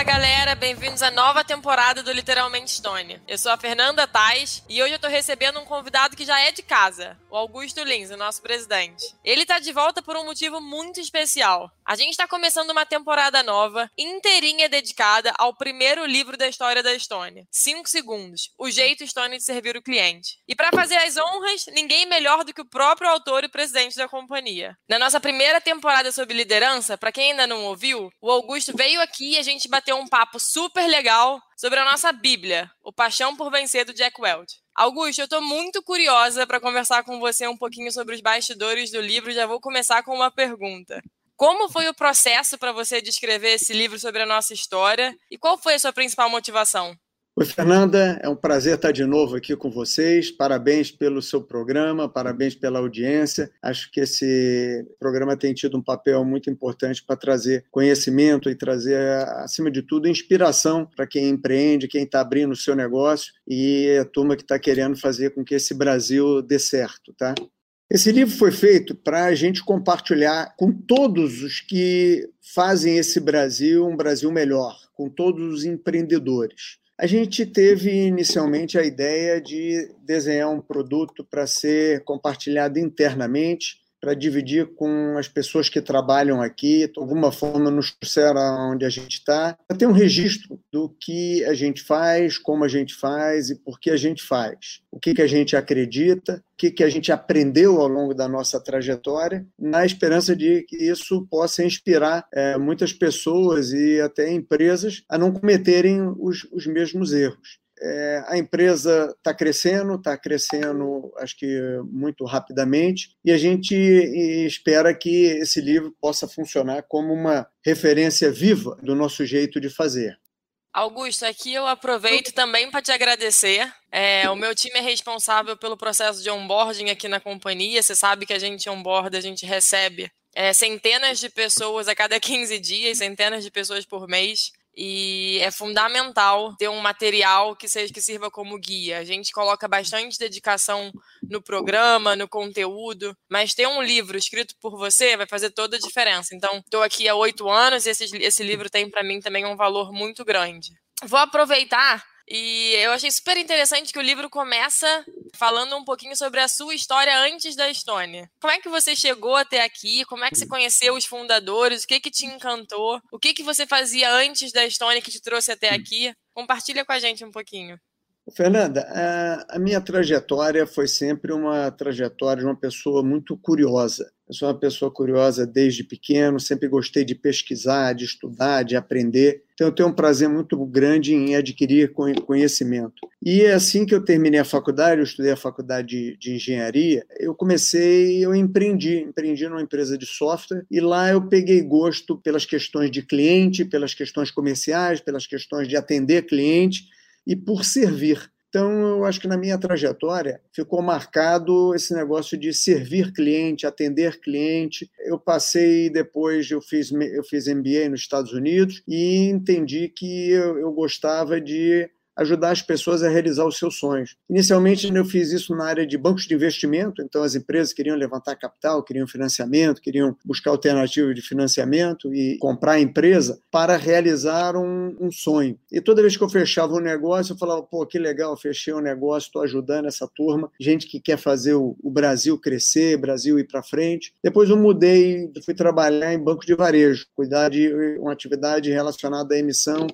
Fala galera, bem-vindos à nova temporada do Literalmente Stone. Eu sou a Fernanda Tais e hoje eu tô recebendo um convidado que já é de casa, o Augusto Lins, o nosso presidente. Ele tá de volta por um motivo muito especial. A gente tá começando uma temporada nova, inteirinha dedicada ao primeiro livro da história da Estônia. 5 segundos, o jeito Stone de servir o cliente. E para fazer as honras, ninguém melhor do que o próprio autor e presidente da companhia. Na nossa primeira temporada sobre liderança, para quem ainda não ouviu, o Augusto veio aqui e a gente bateu um papo super legal sobre a nossa Bíblia, O Paixão por Vencer do Jack Welch. Augusto, eu estou muito curiosa para conversar com você um pouquinho sobre os bastidores do livro. Já vou começar com uma pergunta. Como foi o processo para você de escrever esse livro sobre a nossa história e qual foi a sua principal motivação? Oi, Fernanda, é um prazer estar de novo aqui com vocês. Parabéns pelo seu programa, parabéns pela audiência. Acho que esse programa tem tido um papel muito importante para trazer conhecimento e trazer, acima de tudo, inspiração para quem empreende, quem está abrindo o seu negócio e a turma que está querendo fazer com que esse Brasil dê certo, tá? Esse livro foi feito para a gente compartilhar com todos os que fazem esse Brasil um Brasil melhor, com todos os empreendedores. A gente teve inicialmente a ideia de desenhar um produto para ser compartilhado internamente para dividir com as pessoas que trabalham aqui, de alguma forma nos trouxeram onde a gente está, para ter um registro do que a gente faz, como a gente faz e por que a gente faz, o que, que a gente acredita, o que, que a gente aprendeu ao longo da nossa trajetória, na esperança de que isso possa inspirar é, muitas pessoas e até empresas a não cometerem os, os mesmos erros. É, a empresa está crescendo, está crescendo, acho que muito rapidamente, e a gente espera que esse livro possa funcionar como uma referência viva do nosso jeito de fazer. Augusto, aqui eu aproveito também para te agradecer. É, o meu time é responsável pelo processo de onboarding aqui na companhia. Você sabe que a gente onboarda, a gente recebe é, centenas de pessoas a cada 15 dias, centenas de pessoas por mês e é fundamental ter um material que seja que sirva como guia. A gente coloca bastante dedicação no programa, no conteúdo, mas ter um livro escrito por você vai fazer toda a diferença. Então, estou aqui há oito anos e esse, esse livro tem para mim também um valor muito grande. Vou aproveitar e eu achei super interessante que o livro começa falando um pouquinho sobre a sua história antes da Estônia. Como é que você chegou até aqui? Como é que você conheceu os fundadores? O que que te encantou? O que que você fazia antes da Estônia que te trouxe até aqui? Compartilha com a gente um pouquinho. Fernanda, a minha trajetória foi sempre uma trajetória de uma pessoa muito curiosa. Eu sou uma pessoa curiosa desde pequeno, sempre gostei de pesquisar, de estudar, de aprender. Então, eu tenho um prazer muito grande em adquirir conhecimento. E assim que eu terminei a faculdade, eu estudei a faculdade de, engenharia, eu comecei, eu empreendi, empreendi numa empresa de software, e lá eu peguei gosto pelas questões de cliente, pelas questões comerciais, pelas questões de atender cliente e por servir. Então, eu acho que na minha trajetória ficou marcado esse negócio de servir cliente, atender cliente. Eu passei depois, eu fiz, eu fiz MBA nos Estados Unidos e entendi que eu, eu gostava de ajudar as pessoas a realizar os seus sonhos. Inicialmente, eu fiz isso na área de bancos de investimento, então as empresas queriam levantar capital, queriam financiamento, queriam buscar alternativas de financiamento e comprar a empresa para realizar um, um sonho. E toda vez que eu fechava um negócio, eu falava, pô, que legal, fechei um negócio, estou ajudando essa turma, gente que quer fazer o, o Brasil crescer, Brasil ir para frente. Depois eu mudei, fui trabalhar em banco de varejo, cuidar de uma atividade relacionada à emissão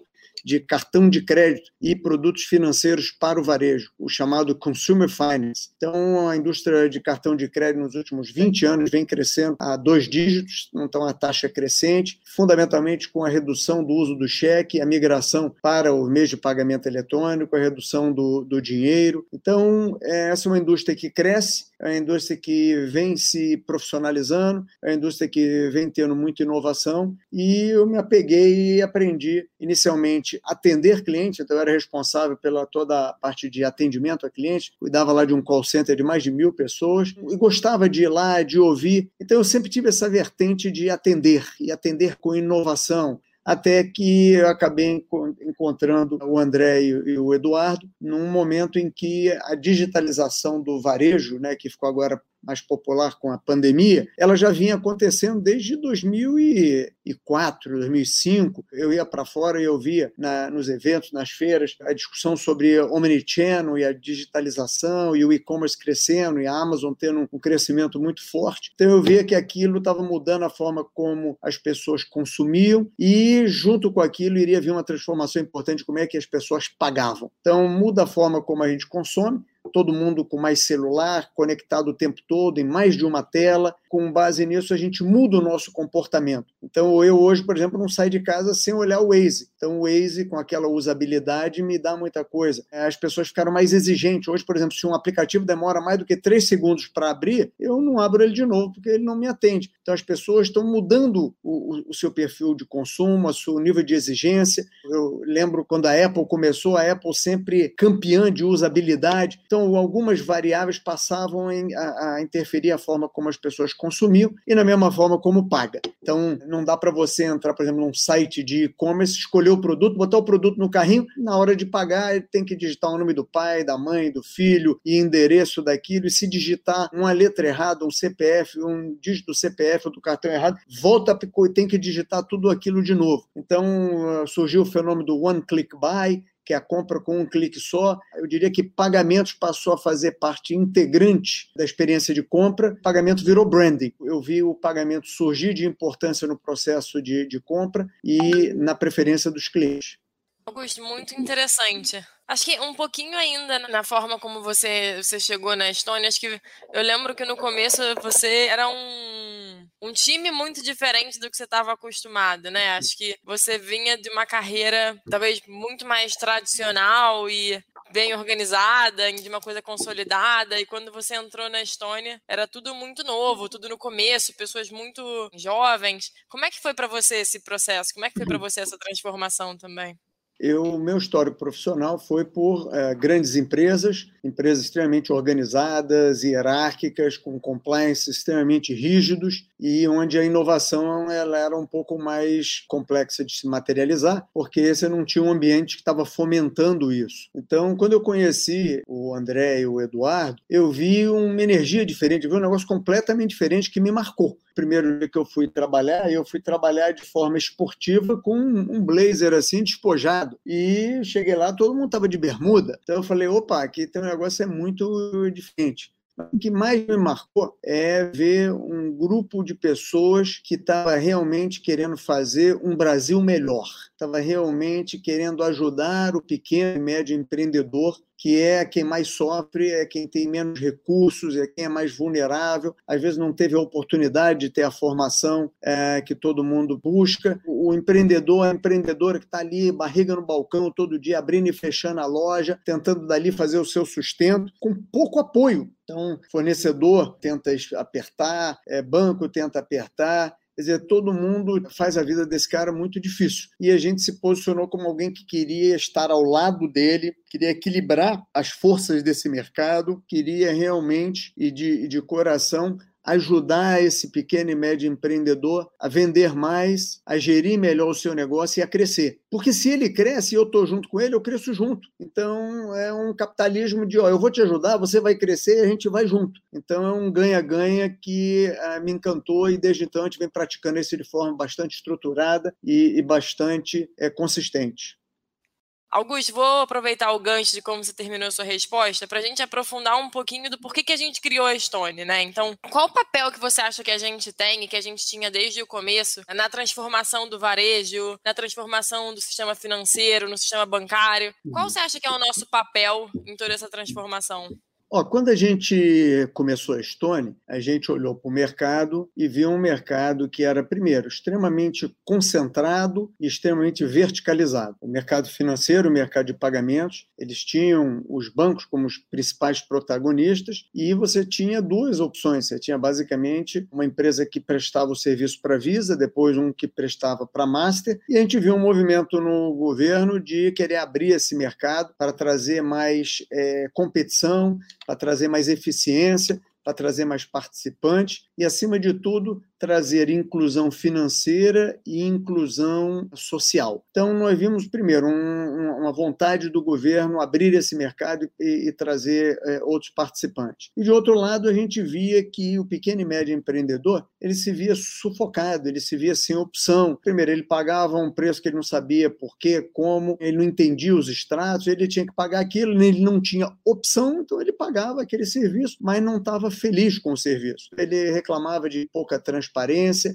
de cartão de crédito e produtos financeiros para o varejo, o chamado Consumer Finance. Então, a indústria de cartão de crédito nos últimos 20 anos vem crescendo a dois dígitos, então a taxa crescente, fundamentalmente com a redução do uso do cheque, a migração para o meio de pagamento eletrônico, a redução do, do dinheiro. Então, é, essa é uma indústria que cresce, é uma indústria que vem se profissionalizando, é uma indústria que vem tendo muita inovação, e eu me apeguei e aprendi inicialmente atender cliente, então eu era responsável pela toda a parte de atendimento a cliente, cuidava lá de um call center de mais de mil pessoas e gostava de ir lá, de ouvir. Então eu sempre tive essa vertente de atender e atender com inovação, até que eu acabei encontrando o André e o Eduardo num momento em que a digitalização do varejo, né, que ficou agora mais popular com a pandemia, ela já vinha acontecendo desde 2004, 2005. Eu ia para fora e eu via na, nos eventos, nas feiras, a discussão sobre omnichannel e a digitalização e o e-commerce crescendo e a Amazon tendo um crescimento muito forte. Então eu via que aquilo estava mudando a forma como as pessoas consumiam e junto com aquilo iria vir uma transformação importante como é que as pessoas pagavam. Então muda a forma como a gente consome, todo mundo com mais celular, conectado o tempo todo, em mais de uma tela. Com base nisso, a gente muda o nosso comportamento. Então, eu hoje, por exemplo, não saio de casa sem olhar o Waze. Então, o Waze, com aquela usabilidade, me dá muita coisa. As pessoas ficaram mais exigentes. Hoje, por exemplo, se um aplicativo demora mais do que três segundos para abrir, eu não abro ele de novo, porque ele não me atende. Então, as pessoas estão mudando o, o seu perfil de consumo, o seu nível de exigência. Eu lembro quando a Apple começou, a Apple sempre campeã de usabilidade. Então, então, algumas variáveis passavam a, a, interferir a forma como as pessoas consumiam e na mesma forma como paga. Então, não dá para você entrar, por exemplo, num site de e-commerce, escolher o produto, botar o produto no carrinho, na hora de pagar, tem que digitar o nome do pai, da mãe, do filho e endereço daquilo, e se digitar uma letra errada, um CPF, um dígito do CPF ou do cartão errado, volta e tem que digitar tudo aquilo de novo. Então, surgiu o fenômeno do one click buy, que é a compra com um clique só. Eu diria que pagamentos passou a fazer parte integrante da experiência de compra. Pagamento virou branding. Eu vi o pagamento surgir de importância no processo de, de compra e na preferência dos clientes. Augusto, muito interessante. Acho que um pouquinho ainda na forma como você, você chegou na Estônia. Acho que eu lembro que no começo você era um, um time muito diferente do que você estava acostumado, né? Acho que você vinha de uma carreira talvez muito mais tradicional e bem organizada, de uma coisa consolidada. E quando você entrou na Estônia, era tudo muito novo, tudo no começo, pessoas muito jovens. Como é que foi para você esse processo? Como é que foi para você essa transformação também? Eu, meu histórico profissional foi por é, grandes empresas, empresas extremamente organizadas, hierárquicas, com compliance extremamente rígidos e onde a inovação ela era um pouco mais complexa de se materializar, porque você não tinha um ambiente que estava fomentando isso. Então, quando eu conheci o André e o Eduardo, eu vi uma energia diferente, vi um negócio completamente diferente que me marcou primeiro dia que eu fui trabalhar, eu fui trabalhar de forma esportiva com um blazer assim, despojado. E cheguei lá, todo mundo estava de bermuda. Então eu falei, opa, aqui tem um negócio é muito diferente. O que mais me marcou é ver um grupo de pessoas que estava realmente querendo fazer um Brasil melhor, estava realmente querendo ajudar o pequeno e médio empreendedor que é quem mais sofre, é quem tem menos recursos, é quem é mais vulnerável, às vezes não teve a oportunidade de ter a formação é, que todo mundo busca. O empreendedor, a empreendedora que está ali, barriga no balcão todo dia, abrindo e fechando a loja, tentando dali fazer o seu sustento, com pouco apoio. Então, fornecedor tenta apertar, é, banco tenta apertar, Quer dizer, todo mundo faz a vida desse cara muito difícil. E a gente se posicionou como alguém que queria estar ao lado dele, queria equilibrar as forças desse mercado, queria realmente e de, de coração ajudar esse pequeno e médio empreendedor a vender mais, a gerir melhor o seu negócio e a crescer. Porque se ele cresce e eu estou junto com ele, eu cresço junto. Então é um capitalismo de, ó, eu vou te ajudar, você vai crescer e a gente vai junto. Então é um ganha-ganha que ah, me encantou e desde então a gente vem praticando isso de forma bastante estruturada e, e bastante é, consistente. Augusto, vou aproveitar o gancho de como você terminou a sua resposta para a gente aprofundar um pouquinho do porquê que a gente criou a Stone, né? Então, qual o papel que você acha que a gente tem e que a gente tinha desde o começo na transformação do varejo, na transformação do sistema financeiro, no sistema bancário? Qual uhum. você acha que é o nosso papel em toda essa transformação? Ó, quando a gente começou a Stone, a gente olhou para o mercado e viu um mercado que era, primeiro, extremamente concentrado e extremamente verticalizado. O mercado financeiro, o mercado de pagamentos, eles tinham os bancos como os principais protagonistas e você tinha duas opções. Você tinha basicamente uma empresa que prestava o serviço para a Visa, depois um que prestava para a Master, e a gente viu um movimento no governo de querer abrir esse mercado para trazer mais é, competição para trazer mais eficiência, para trazer mais participantes e, acima de tudo, trazer inclusão financeira e inclusão social. Então, nós vimos, primeiro, um, uma vontade do governo abrir esse mercado e, e trazer é, outros participantes. E, de outro lado, a gente via que o pequeno e médio empreendedor ele se via sufocado, ele se via sem opção. Primeiro, ele pagava um preço que ele não sabia por quê, como, ele não entendia os extratos, ele tinha que pagar aquilo, ele não tinha opção, então ele pagava aquele serviço, mas não estava feliz com o serviço. Ele reclamava de pouca transparência,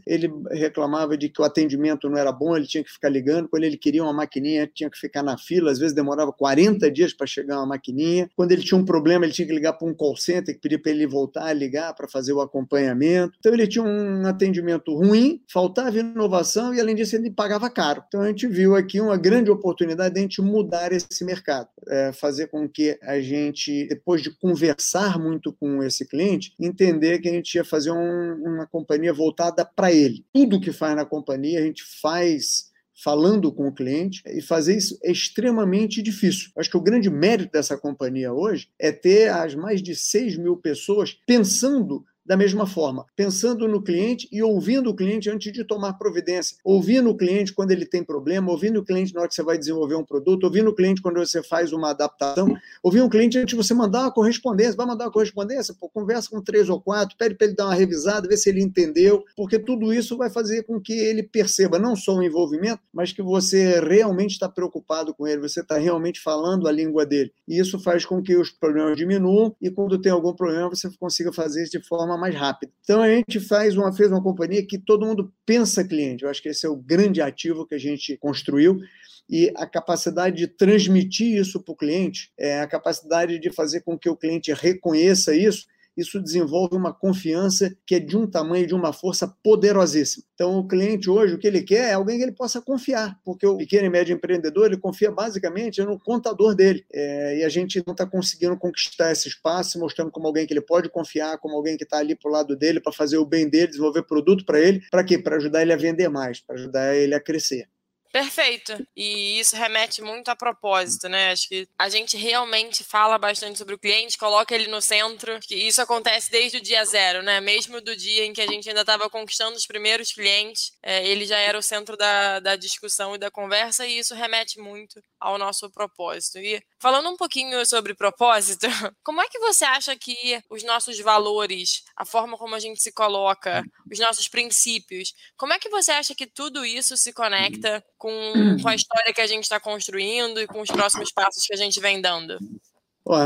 ele reclamava de que o atendimento não era bom, ele tinha que ficar ligando, quando ele queria uma maquininha, tinha que ficar na fila, às vezes demorava 40 dias para chegar uma maquininha. Quando ele tinha um problema, ele tinha que ligar para um call center, que pedir para ele voltar a ligar para fazer o acompanhamento. Então ele tinha um atendimento ruim, faltava inovação e além disso ele pagava caro. Então a gente viu aqui uma grande oportunidade de a gente mudar esse mercado, é, fazer com que a gente, depois de conversar muito com esse cliente, entender que a gente ia fazer um, uma companhia voltada para ele. Tudo que faz na companhia a gente faz falando com o cliente, e fazer isso é extremamente difícil. Acho que o grande mérito dessa companhia hoje é ter as mais de 6 mil pessoas pensando da mesma forma, pensando no cliente e ouvindo o cliente antes de tomar providência, ouvindo o cliente quando ele tem problema, ouvindo o cliente na hora que você vai desenvolver um produto, ouvindo o cliente quando você faz uma adaptação, ouvindo o cliente antes de você mandar uma correspondência, vai mandar uma correspondência, pô, conversa com três ou quatro, pede para ele dar uma revisada, ver se ele entendeu, porque tudo isso vai fazer com que ele perceba não só o envolvimento, mas que você realmente está preocupado com ele, você está realmente falando a língua dele. E isso faz com que os problemas diminuam e quando tem algum problema você consiga fazer isso de forma forma mais rápida. Então a gente faz uma, fez uma companhia que todo mundo pensa cliente. Eu acho que esse é o grande ativo que a gente construiu e a capacidade de transmitir isso para o cliente, é a capacidade de fazer com que o cliente reconheça isso isso desenvolve uma confiança que é de um tamanho, de uma força poderosíssima. Então, o cliente hoje, o que ele quer é alguém que ele possa confiar, porque o pequeno e médio empreendedor, ele confia basicamente no contador dele. É, e a gente não está conseguindo conquistar esse espaço, mostrando como alguém que ele pode confiar, como alguém que está ali para o lado dele para fazer o bem dele, desenvolver produto para ele. Para quê? Para ajudar ele a vender mais, para ajudar ele a crescer. Perfeito. E isso remete muito a propósito, né? Acho que a gente realmente fala bastante sobre o cliente, coloca ele no centro. E isso acontece desde o dia zero, né? Mesmo do dia em que a gente ainda estava conquistando os primeiros clientes, é, ele já era o centro da, da discussão e da conversa, e isso remete muito ao nosso propósito. E falando um pouquinho sobre propósito, como é que você acha que os nossos valores, a forma como a gente se coloca, os nossos princípios, como é que você acha que tudo isso se conecta com, com a história que a gente está construindo e com os próximos passos que a gente vem dando?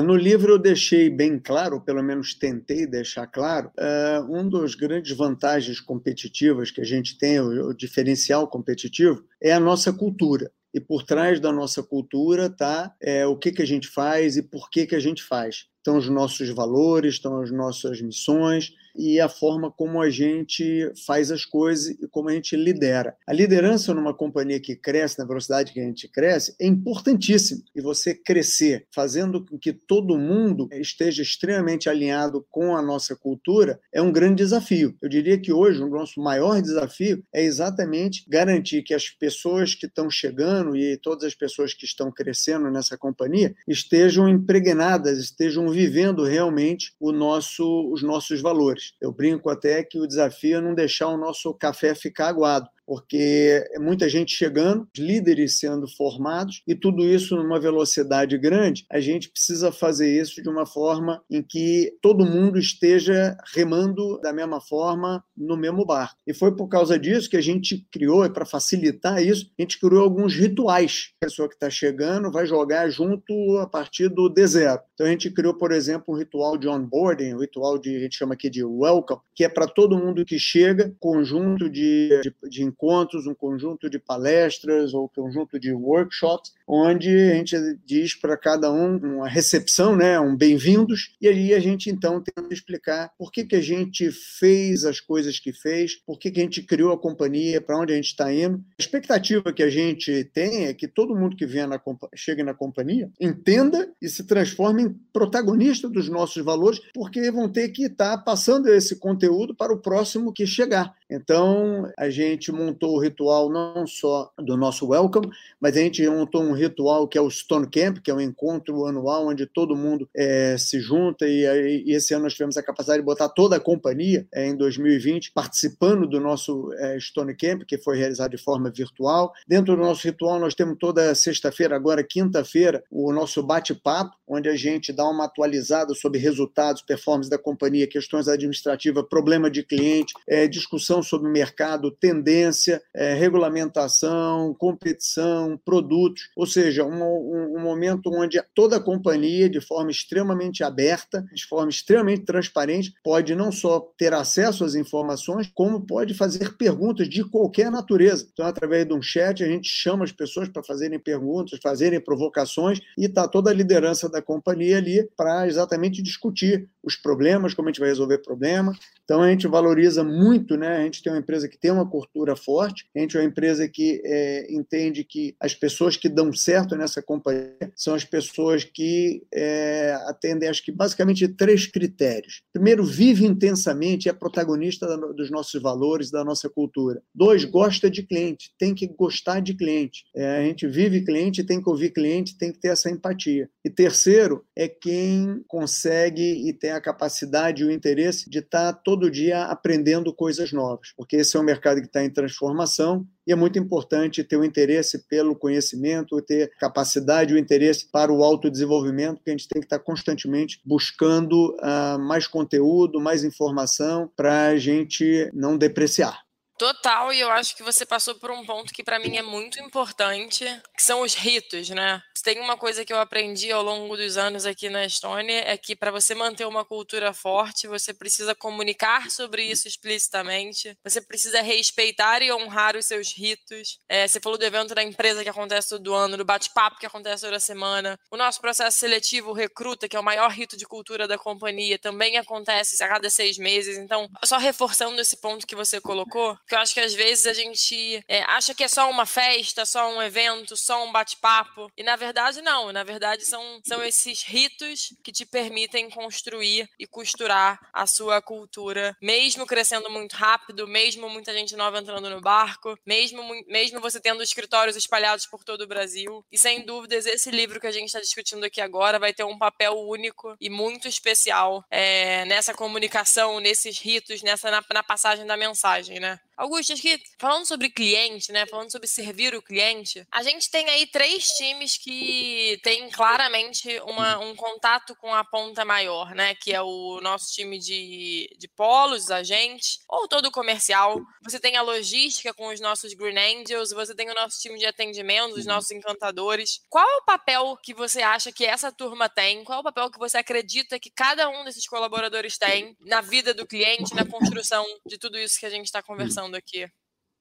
no livro eu deixei bem claro, ou pelo menos tentei deixar claro, uh, um dos grandes vantagens competitivas que a gente tem, o, o diferencial competitivo, é a nossa cultura e por trás da nossa cultura está é, o que, que a gente faz e por que, que a gente faz. Estão os nossos valores, estão as nossas missões, e a forma como a gente faz as coisas e como a gente lidera. A liderança numa companhia que cresce na velocidade que a gente cresce é importantíssima. E você crescer fazendo com que todo mundo esteja extremamente alinhado com a nossa cultura é um grande desafio. Eu diria que hoje o nosso maior desafio é exatamente garantir que as pessoas que estão chegando e todas as pessoas que estão crescendo nessa companhia estejam impregnadas, estejam vivendo realmente nosso, os nossos valores. Eu brinco até que o desafio é não deixar o nosso café ficar aguado porque é muita gente chegando, líderes sendo formados, e tudo isso numa velocidade grande, a gente precisa fazer isso de uma forma em que todo mundo esteja remando da mesma forma no mesmo barco. E foi por causa disso que a gente criou, e para facilitar isso, a gente criou alguns rituais. A pessoa que está chegando vai jogar junto a partir do D0. Então a gente criou, por exemplo, um ritual de onboarding, um ritual de, a gente chama aqui de welcome, que é para todo mundo que chega, conjunto de, de, de encontros, um conjunto de palestras ou conjunto de workshops, onde a gente diz para cada um uma recepção, né, um bem-vindos, e aí a gente então tenta explicar por que, que a gente fez as coisas que fez, por que, que a gente criou a companhia, para onde a gente está indo. A expectativa que a gente tem é que todo mundo que vem na, chegue na companhia entenda e se transforme em protagonista dos nossos valores, porque vão ter que estar tá passando esse conteúdo para o próximo que chegar. Então, a gente montou o ritual não só do nosso welcome, mas a gente montou um ritual que é o Stone Camp, que é um encontro anual onde todo mundo é, se junta e, e, esse ano nós tivemos a capacidade de botar toda a companhia é, em 2020 participando do nosso é, Stone Camp, que foi realizado de forma virtual. Dentro do nosso ritual nós temos toda sexta-feira, agora quinta-feira, o nosso bate-papo, onde a gente dá uma atualizada sobre resultados, performance da companhia, questões administrativas, problema de cliente, é, discussão sobre mercado, tendência, é, regulamentação, competição, produtos, ou seja, um, um, um momento onde toda a companhia, de forma extremamente aberta, de forma extremamente transparente, pode não só ter acesso às informações, como pode fazer perguntas de qualquer natureza. Então, através de um chat, a gente chama as pessoas para fazerem perguntas, fazerem provocações e está toda a liderança da companhia ali para exatamente discutir os problemas, como a gente vai resolver problema. Então a gente valoriza muito, né? A gente tem uma empresa que tem uma cultura forte, a gente é uma empresa que é, entende que as pessoas que dão certo nessa companhia são as pessoas que é, atendem, acho que basicamente três critérios. Primeiro, vive intensamente, é protagonista dos nossos valores, da nossa cultura. Dois, gosta de cliente, tem que gostar de cliente. É, a gente vive cliente, tem que ouvir cliente, tem que ter essa empatia. E terceiro, é quem consegue e tem a capacidade e o interesse de estar todo dia aprendendo coisas novas, porque esse é um mercado que está em transformação e é muito importante ter o interesse pelo conhecimento, ter capacidade e o interesse para o autodesenvolvimento, porque a gente tem que estar constantemente buscando uh, mais conteúdo, mais informação para a gente não depreciar. Total, e eu acho que você passou por um ponto que para mim é muito importante, que são os ritos, né? Tem uma coisa que eu aprendi ao longo dos anos aqui na Estônia é que para você manter uma cultura forte, você precisa comunicar sobre isso explicitamente, você precisa respeitar e honrar os seus ritos. É, você falou do evento da empresa que acontece todo ano, do bate-papo que acontece toda semana. O nosso processo seletivo, recruta, que é o maior rito de cultura da companhia, também acontece a cada seis meses. Então, só reforçando esse ponto que você colocou, porque eu acho que às vezes a gente é, acha que é só uma festa, só um evento, só um bate-papo. E na verdade, não. Na verdade, são, são esses ritos que te permitem construir e costurar a sua cultura, mesmo crescendo muito rápido, mesmo muita gente nova entrando no barco, mesmo, mesmo você tendo escritórios espalhados por todo o Brasil. E sem dúvidas, esse livro que a gente está discutindo aqui agora vai ter um papel único e muito especial é, nessa comunicação, nesses ritos, nessa na, na passagem da mensagem, né? Augusto, acho que falando sobre cliente, né? Falando sobre servir o cliente, a gente tem aí três times que têm claramente uma, um contato com a ponta maior, né? Que é o nosso time de, de polos, agentes, ou todo o comercial. Você tem a logística com os nossos Green Angels, você tem o nosso time de atendimento, os nossos encantadores. Qual é o papel que você acha que essa turma tem? Qual é o papel que você acredita que cada um desses colaboradores tem na vida do cliente, na construção de tudo isso que a gente está conversando? Aqui.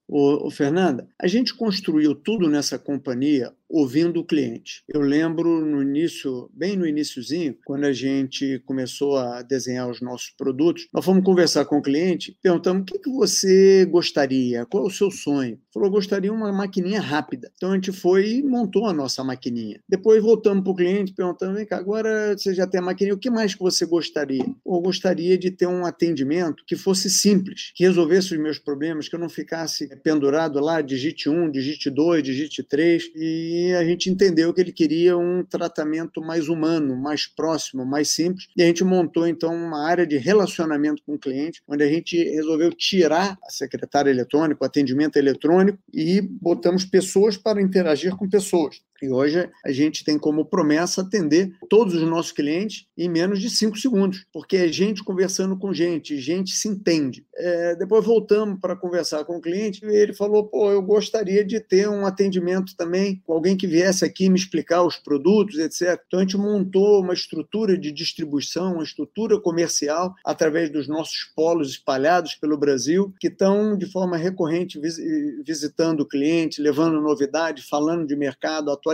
O, o Fernanda, a gente construiu tudo nessa companhia ouvindo o cliente. Eu lembro no início, bem no iníciozinho, quando a gente começou a desenhar os nossos produtos, nós fomos conversar com o cliente, perguntamos o que, que você gostaria, qual é o seu sonho. Falou, gostaria uma maquininha rápida. Então a gente foi e montou a nossa maquininha. Depois voltamos para o cliente, perguntando, vem cá, agora você já tem a maquininha, o que mais que você gostaria? Eu gostaria de ter um atendimento que fosse simples, que resolvesse os meus problemas, que eu não ficasse pendurado lá, digite 1, digite 2, digite 3, e a gente entendeu que ele queria um tratamento mais humano, mais próximo, mais simples. E a gente montou, então, uma área de relacionamento com o cliente, onde a gente resolveu tirar a secretária eletrônica, o atendimento eletrônico, e botamos pessoas para interagir com pessoas. E hoje a gente tem como promessa atender todos os nossos clientes em menos de cinco segundos, porque é gente conversando com gente, gente se entende. É, depois voltamos para conversar com o cliente e ele falou: pô, eu gostaria de ter um atendimento também com alguém que viesse aqui me explicar os produtos, etc. Então a gente montou uma estrutura de distribuição, uma estrutura comercial através dos nossos polos espalhados pelo Brasil, que estão de forma recorrente visitando o cliente, levando novidade, falando de mercado, atualizando,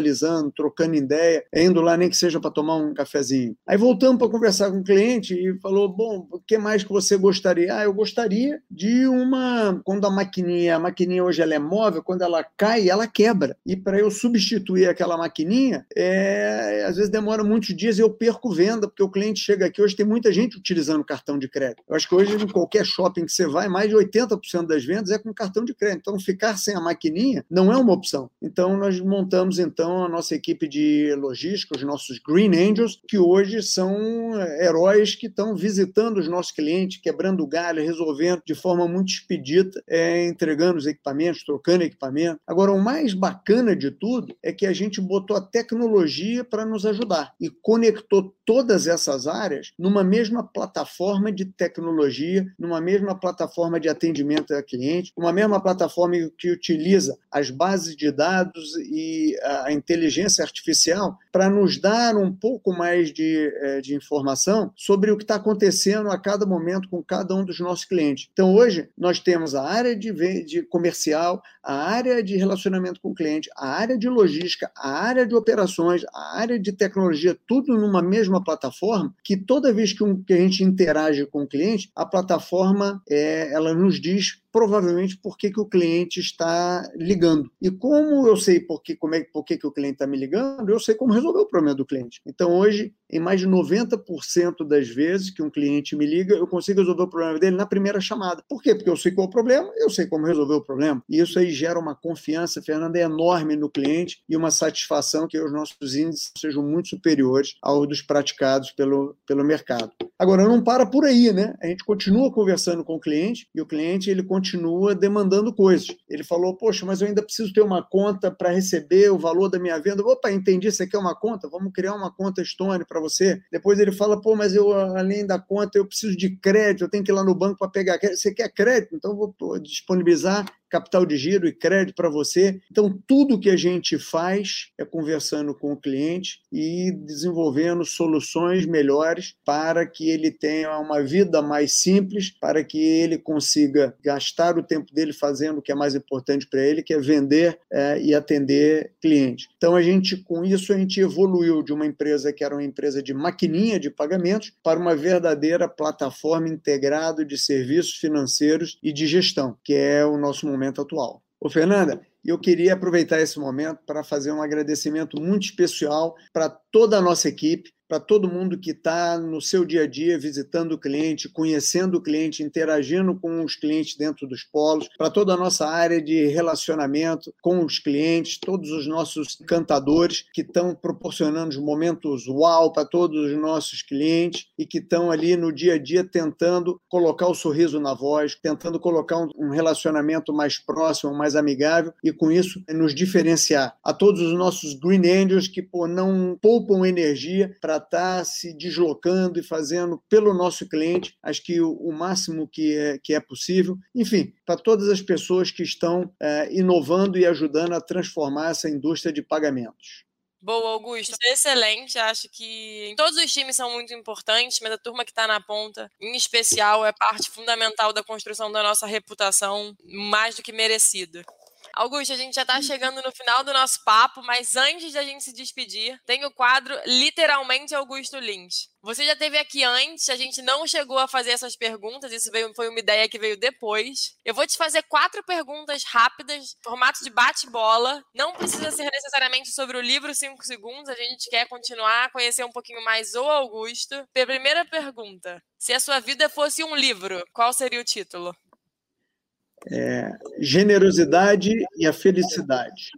trocando ideia, indo lá nem que seja para tomar um cafezinho. Aí voltamos para conversar com o cliente e falou: bom, o que mais que você gostaria? Ah, eu gostaria de uma. Quando a maquininha, a maquininha hoje ela é móvel, quando ela cai, ela quebra. E para eu substituir aquela maquininha, é... às vezes demora muitos dias e eu perco venda, porque o cliente chega aqui. Hoje tem muita gente utilizando cartão de crédito. Eu acho que hoje, em qualquer shopping que você vai, mais de 80% das vendas é com cartão de crédito. Então, ficar sem a maquininha não é uma opção. Então, nós montamos, então, são a nossa equipe de logística, os nossos Green Angels, que hoje são heróis que estão visitando os nossos clientes, quebrando galho, resolvendo de forma muito expedita, é, entregando os equipamentos, trocando equipamento. Agora, o mais bacana de tudo é que a gente botou a tecnologia para nos ajudar e conectou todas essas áreas numa mesma plataforma de tecnologia, numa mesma plataforma de atendimento a cliente, uma mesma plataforma que utiliza as bases de dados e a inteligência artificial para nos dar um pouco mais de, eh, de informação sobre o que está acontecendo a cada momento com cada um dos nossos clientes. Então, hoje, nós temos a área de, de comercial, a área de relacionamento com o cliente, a área de logística, a área de operações, a área de tecnologia, tudo numa mesma plataforma, que toda vez que, um, que a gente interage com o cliente, a plataforma é, ela nos diz provavelmente por que, que o cliente está ligando. E como eu sei por que, como é, por que, que o cliente está me ligando, eu sei como resolver o problema do cliente. Então, hoje, em mais de 90% das vezes que um cliente me liga, eu consigo resolver o problema dele na primeira chamada. Por quê? Porque eu sei qual é o problema, eu sei como resolver o problema. E isso aí gera uma confiança, Fernanda, enorme no cliente e uma satisfação que os nossos índices sejam muito superiores aos dos praticados pelo, pelo mercado. Agora, não para por aí, né? A gente continua conversando com o cliente e o cliente ele continua demandando coisas. Ele falou, poxa, mas eu ainda preciso ter uma conta para receber o valor da minha venda. Opa, entendi, você quer uma conta? Vamos criar uma conta Stone para você. Depois ele fala, pô, mas eu, além da conta, eu preciso de crédito, eu tenho que ir lá no banco para pegar crédito. Você quer crédito? Então eu vou disponibilizar capital de giro e crédito para você. Então, tudo que a gente faz é conversando com o cliente e desenvolvendo soluções melhores para que ele tenha uma vida mais simples, para que ele consiga gastar o tempo dele fazendo o que é mais importante para ele, que é vender é, e atender cliente. Então, a gente, com isso, a gente evoluiu de uma empresa que era uma empresa de maquininha de pagamentos para uma verdadeira plataforma integrada de serviços financeiros e de gestão, que é o nosso momento momento atual. Ô, Fernanda, eu queria aproveitar esse momento para fazer um agradecimento muito especial para toda a nossa equipe, para todo mundo que está no seu dia a dia visitando o cliente, conhecendo o cliente, interagindo com os clientes dentro dos polos, para toda a nossa área de relacionamento com os clientes, todos os nossos cantadores que estão proporcionando momentos uau para todos os nossos clientes e que estão ali no dia a dia tentando colocar o sorriso na voz, tentando colocar um relacionamento mais próximo, mais amigável e com isso nos diferenciar. A todos os nossos Green Angels que pô, não poupam energia para estar tá se deslocando e fazendo pelo nosso cliente, acho que o, o máximo que é, que é possível. Enfim, para todas as pessoas que estão é, inovando e ajudando a transformar essa indústria de pagamentos. Boa, Augusto. Excelente. Acho que todos os times são muito importantes, mas a turma que está na ponta, em especial, é parte fundamental da construção da nossa reputação, mais do que merecida. Augusto, a gente já está chegando no final do nosso papo, mas antes de a gente se despedir, tem o quadro Literalmente Augusto Lins. Você já teve aqui antes, a gente não chegou a fazer essas perguntas, isso veio, foi uma ideia que veio depois. Eu vou te fazer quatro perguntas rápidas, formato de bate-bola. Não precisa ser necessariamente sobre o livro 5 segundos, a gente quer continuar a conhecer um pouquinho mais o Augusto. Primeira pergunta: se a sua vida fosse um livro, qual seria o título? É, generosidade e a felicidade.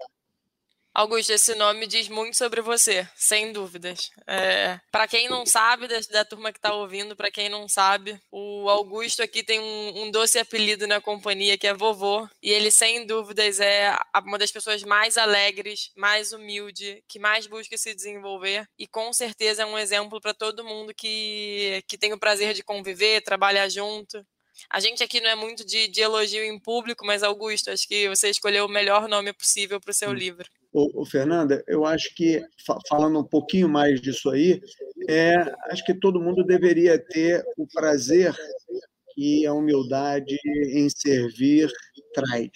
Augusto, esse nome diz muito sobre você, sem dúvidas. É, para quem não sabe, da, da turma que está ouvindo, para quem não sabe, o Augusto aqui tem um, um, doce apelido na companhia que é vovô, e ele, sem dúvidas, é uma das pessoas mais alegres, mais humilde, que mais busca se desenvolver, e com certeza é um exemplo para todo mundo que, que tem o prazer de conviver, trabalhar junto. A gente aqui não é muito de, de elogio em público, mas Augusto, acho que você escolheu o melhor nome possível para o seu hum. livro. O, o, Fernanda, eu acho que, falando um pouquinho mais disso aí, é, acho que todo mundo deveria ter o prazer que a humildade em servir traz.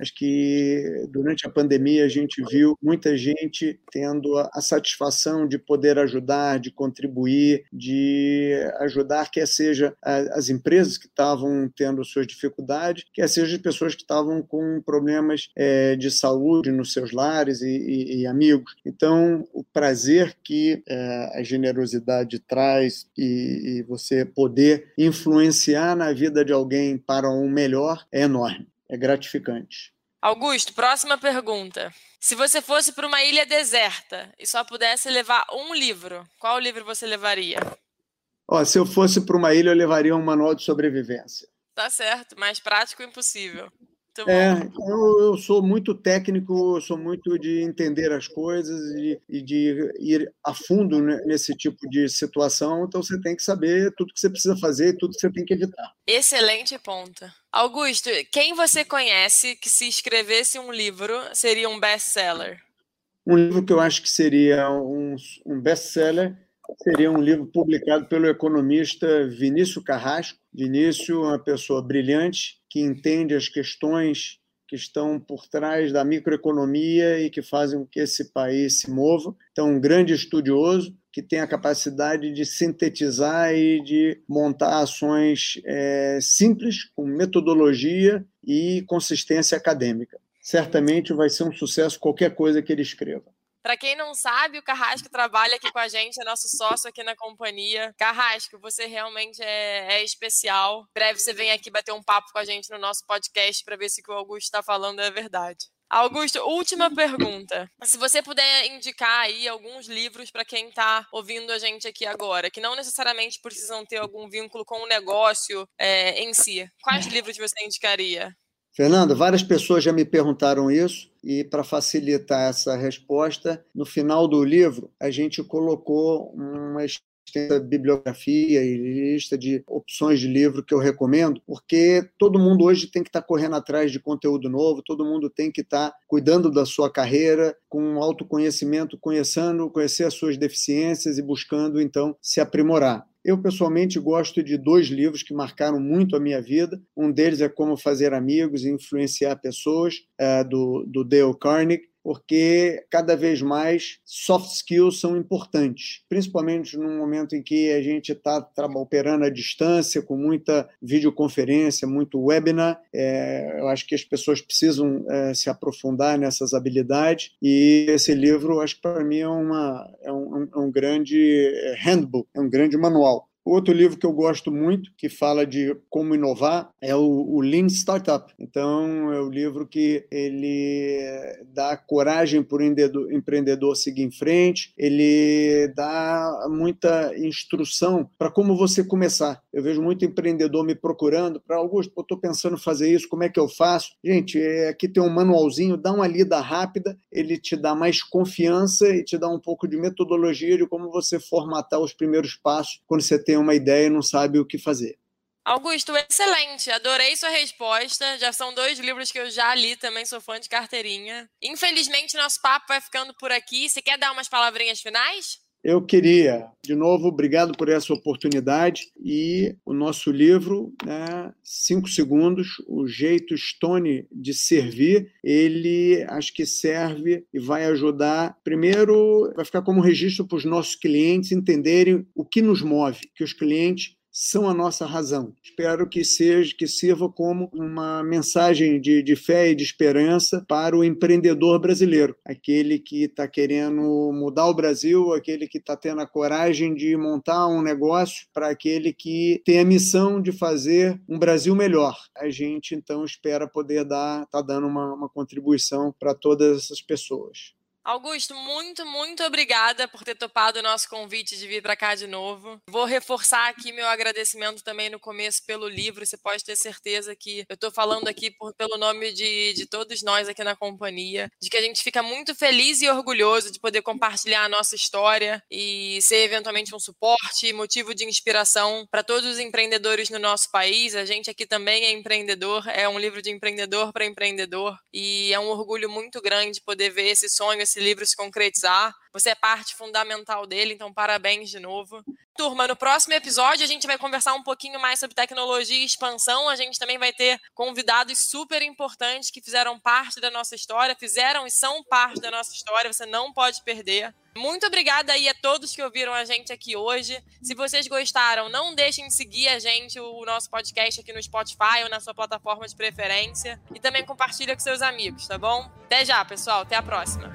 Acho que durante a pandemia a gente viu muita gente tendo a, satisfação de poder ajudar, de contribuir, de ajudar, quer seja as empresas que estavam tendo suas dificuldades, quer seja as pessoas que estavam com problemas é, de saúde nos seus lares e, amigos. Então, o prazer que é, a generosidade traz e você poder influenciar na vida de alguém para um melhor é enorme é gratificante. Augusto, próxima pergunta. Se você fosse para uma ilha deserta e só pudesse levar um livro, qual livro você levaria? Ó, se eu fosse para uma ilha, eu levaria um manual de sobrevivência. Tá certo, mais prático impossível. É, eu, eu, sou muito técnico, sou muito de entender as coisas e, e de ir a fundo nesse tipo de situação, então você tem que saber tudo que você precisa fazer e tudo que você tem que evitar. Excelente ponto. Augusto, quem você conhece que se escrevesse um livro seria um best-seller? Um livro que eu acho que seria um, um best-seller seria um livro publicado pelo economista Vinícius Carrasco. Vinícius, uma pessoa brilhante, que entende as questões que estão por trás da microeconomia e que fazem com que esse país se mova. Então, um grande estudioso que tem a capacidade de sintetizar e de montar ações é, simples, com metodologia e consistência acadêmica. Certamente vai ser um sucesso qualquer coisa que ele escreva. Para quem não sabe, o Carrasco trabalha aqui com a gente, é nosso sócio aqui na companhia. Carrasco, você realmente é, é especial. Breve você vem aqui bater um papo com a gente no nosso podcast para ver se o que o Augusto está falando é verdade. Augusto, última pergunta. Se você puder indicar aí alguns livros para quem está ouvindo a gente aqui agora, que não necessariamente precisam ter algum vínculo com o negócio é, em si, quais livros você indicaria? Fernando, várias pessoas já me perguntaram isso e para facilitar essa resposta, no final do livro a gente colocou uma extensa bibliografia e lista de opções de livro que eu recomendo, porque todo mundo hoje tem que estar tá correndo atrás de conteúdo novo, todo mundo tem que estar tá cuidando da sua carreira, com autoconhecimento, conhecendo, conhecer as suas deficiências e buscando então se aprimorar. Eu, pessoalmente, gosto de dois livros que marcaram muito a minha vida. Um deles é Como Fazer Amigos e Influenciar Pessoas, é, do, do Dale Carnegie, porque cada vez mais soft skills são importantes, principalmente no momento em que a gente está operando à distância, com muita videoconferência, muito webinar. É, eu acho que as pessoas precisam é, se aprofundar nessas habilidades e esse livro, acho que para mim é, uma, é, um, é um grande handbook, é um grande manual. Outro livro que eu gosto muito, que fala de como inovar, é o, o Lean Startup. Então, é o livro que ele dá coragem para o empreendedor, empreendedor seguir em frente, ele dá muita instrução para como você começar. Eu vejo muito empreendedor me procurando para Augusto, eu estou pensando em fazer isso, como é que eu faço? Gente, é, aqui tem um manualzinho, dá uma lida rápida, ele te dá mais confiança e te dá um pouco de metodologia de como você formatar os primeiros passos quando você tem tem uma ideia e não sabe o que fazer. Augusto, excelente. Adorei sua resposta. Já são dois livros que eu já li, também sou fã de carteirinha. Infelizmente, nosso papo vai ficando por aqui. Você quer dar umas palavrinhas finais? Eu queria, de novo, obrigado por essa oportunidade. E o nosso livro, né, Cinco Segundos, o jeito Stone de servir, ele acho que serve e vai ajudar. Primeiro, vai ficar como registro para os nossos clientes entenderem o que nos move, que os clientes são a nossa razão. Espero que seja, que sirva como uma mensagem de, de fé e de esperança para o empreendedor brasileiro, aquele que está querendo mudar o Brasil, aquele que está tendo a coragem de montar um negócio, para aquele que tem a missão de fazer um Brasil melhor. A gente então espera poder dar, tá dando uma, uma contribuição para todas essas pessoas. Augusto, muito, muito obrigada por ter topado o nosso convite de vir para cá de novo. Vou reforçar aqui meu agradecimento também no começo pelo livro. Você pode ter certeza que eu estou falando aqui por, pelo nome de, de todos nós aqui na companhia, de que a gente fica muito feliz e orgulhoso de poder compartilhar a nossa história e ser eventualmente um suporte, motivo de inspiração para todos os empreendedores no nosso país. A gente aqui também é empreendedor, é um livro de empreendedor para empreendedor e é um orgulho muito grande poder ver esse sonho, esse esse livro se concretizar. Você é parte fundamental dele, então parabéns de novo. Turma, no próximo episódio a gente vai conversar um pouquinho mais sobre tecnologia e expansão. A gente também vai ter convidados super importantes que fizeram parte da nossa história, fizeram e são parte da nossa história, você não pode perder. Muito obrigada aí a todos que ouviram a gente aqui hoje. Se vocês gostaram, não deixem de seguir a gente, o nosso podcast aqui no Spotify ou na sua plataforma de preferência. E também compartilha com seus amigos, tá bom? Até já, pessoal. Até a próxima.